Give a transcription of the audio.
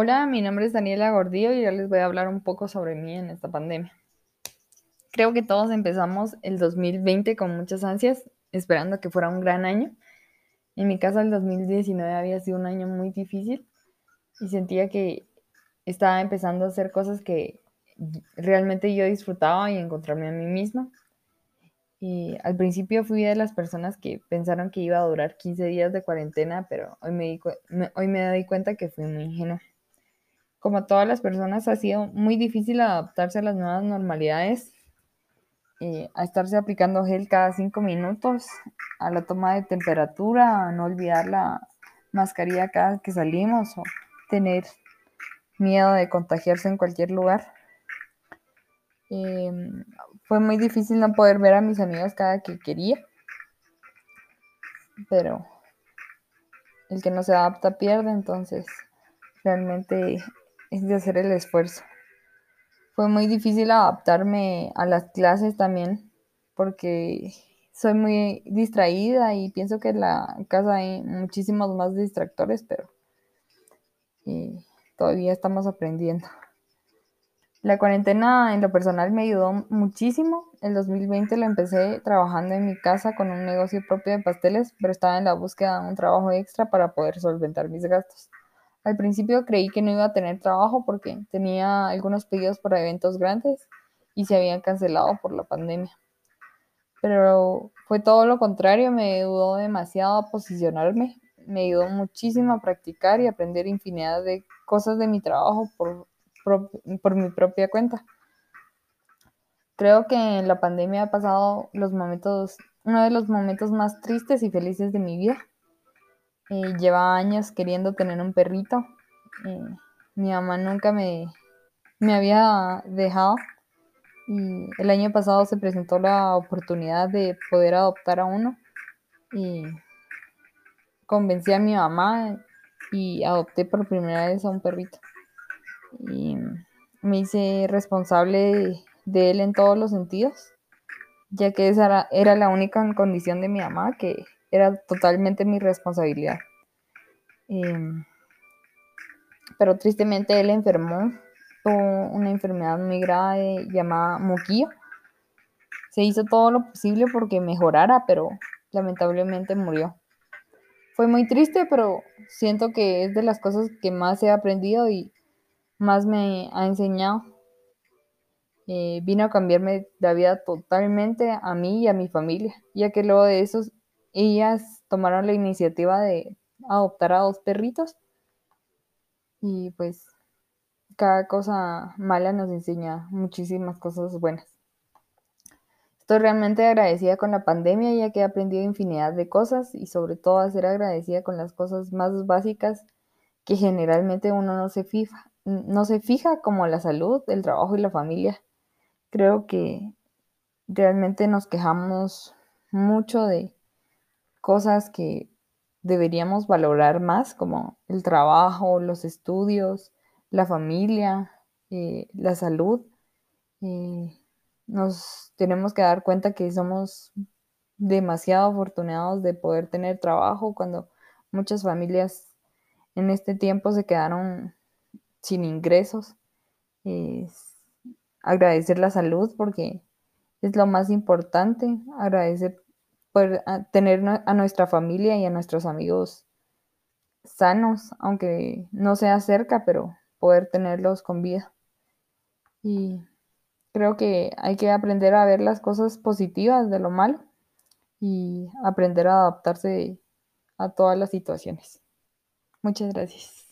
Hola, mi nombre es Daniela Gordillo y ya les voy a hablar un poco sobre mí en esta pandemia. Creo que todos empezamos el 2020 con muchas ansias, esperando que fuera un gran año. En mi caso, el 2019 había sido un año muy difícil y sentía que estaba empezando a hacer cosas que realmente yo disfrutaba y encontrarme a mí misma. Y al principio fui de las personas que pensaron que iba a durar 15 días de cuarentena, pero hoy me, hoy me doy cuenta que fui muy ingenua como todas las personas, ha sido muy difícil adaptarse a las nuevas normalidades, eh, a estarse aplicando gel cada cinco minutos, a la toma de temperatura, a no olvidar la mascarilla cada que salimos o tener miedo de contagiarse en cualquier lugar. Em, fue muy difícil no poder ver a mis amigos cada que quería, pero el que no se adapta pierde, entonces realmente es de hacer el esfuerzo. Fue muy difícil adaptarme a las clases también porque soy muy distraída y pienso que en la casa hay muchísimos más distractores, pero eh, todavía estamos aprendiendo. La cuarentena en lo personal me ayudó muchísimo. El 2020 lo empecé trabajando en mi casa con un negocio propio de pasteles, pero estaba en la búsqueda de un trabajo extra para poder solventar mis gastos. Al principio creí que no iba a tener trabajo porque tenía algunos pedidos para eventos grandes y se habían cancelado por la pandemia. Pero fue todo lo contrario, me ayudó demasiado a posicionarme, me ayudó muchísimo a practicar y aprender infinidad de cosas de mi trabajo por, por, mi propia cuenta. Creo que en la pandemia ha pasado los momentos, uno de los momentos más tristes y felices de mi vida eh, llevaba años queriendo tener un perrito. Eh, mi mamá nunca me, me había dejado. Y el año pasado se presentó la oportunidad de poder adoptar a uno. Y convencí a mi mamá y adopté por primera vez a un perrito. Y me hice responsable de él en todos los sentidos, ya que esa era, era la única condición de mi mamá, que era totalmente mi responsabilidad. Em, pero tristemente él enfermó con una enfermedad muy grave llamada moquillo. Se hizo todo lo posible porque mejorara, pero lamentablemente murió. Fue muy triste, pero siento que es de las cosas que más he aprendido y más me ha enseñado. Eh, vino a cambiarme la vida totalmente a mí y a mi familia, ya que luego de eso ellas tomaron la iniciativa de adoptar a dos perritos y pues cada cosa mala nos enseña muchísimas cosas buenas. Estoy realmente agradecida con la pandemia ya que he aprendido infinidad de cosas y sobre todo a ser agradecida con las cosas más básicas que generalmente uno no se fija, no se fija como la salud, el trabajo y la familia. Creo que realmente nos quejamos mucho de cosas que deberíamos valorar más, como el trabajo, los estudios, la familia, eh, la salud. Eh, nos tenemos que dar cuenta que somos demasiado afortunados de poder tener trabajo cuando muchas familias en este tiempo se quedaron sin ingresos. agradecer la salud porque es lo más importante, agradecer tener a nuestra familia y a nuestros amigos sanos, aunque no sea cerca, pero poder tenerlos con vida. Y creo que hay que aprender a ver las cosas positivas de lo malo y aprender a adaptarse a todas las situaciones. Muchas gracias.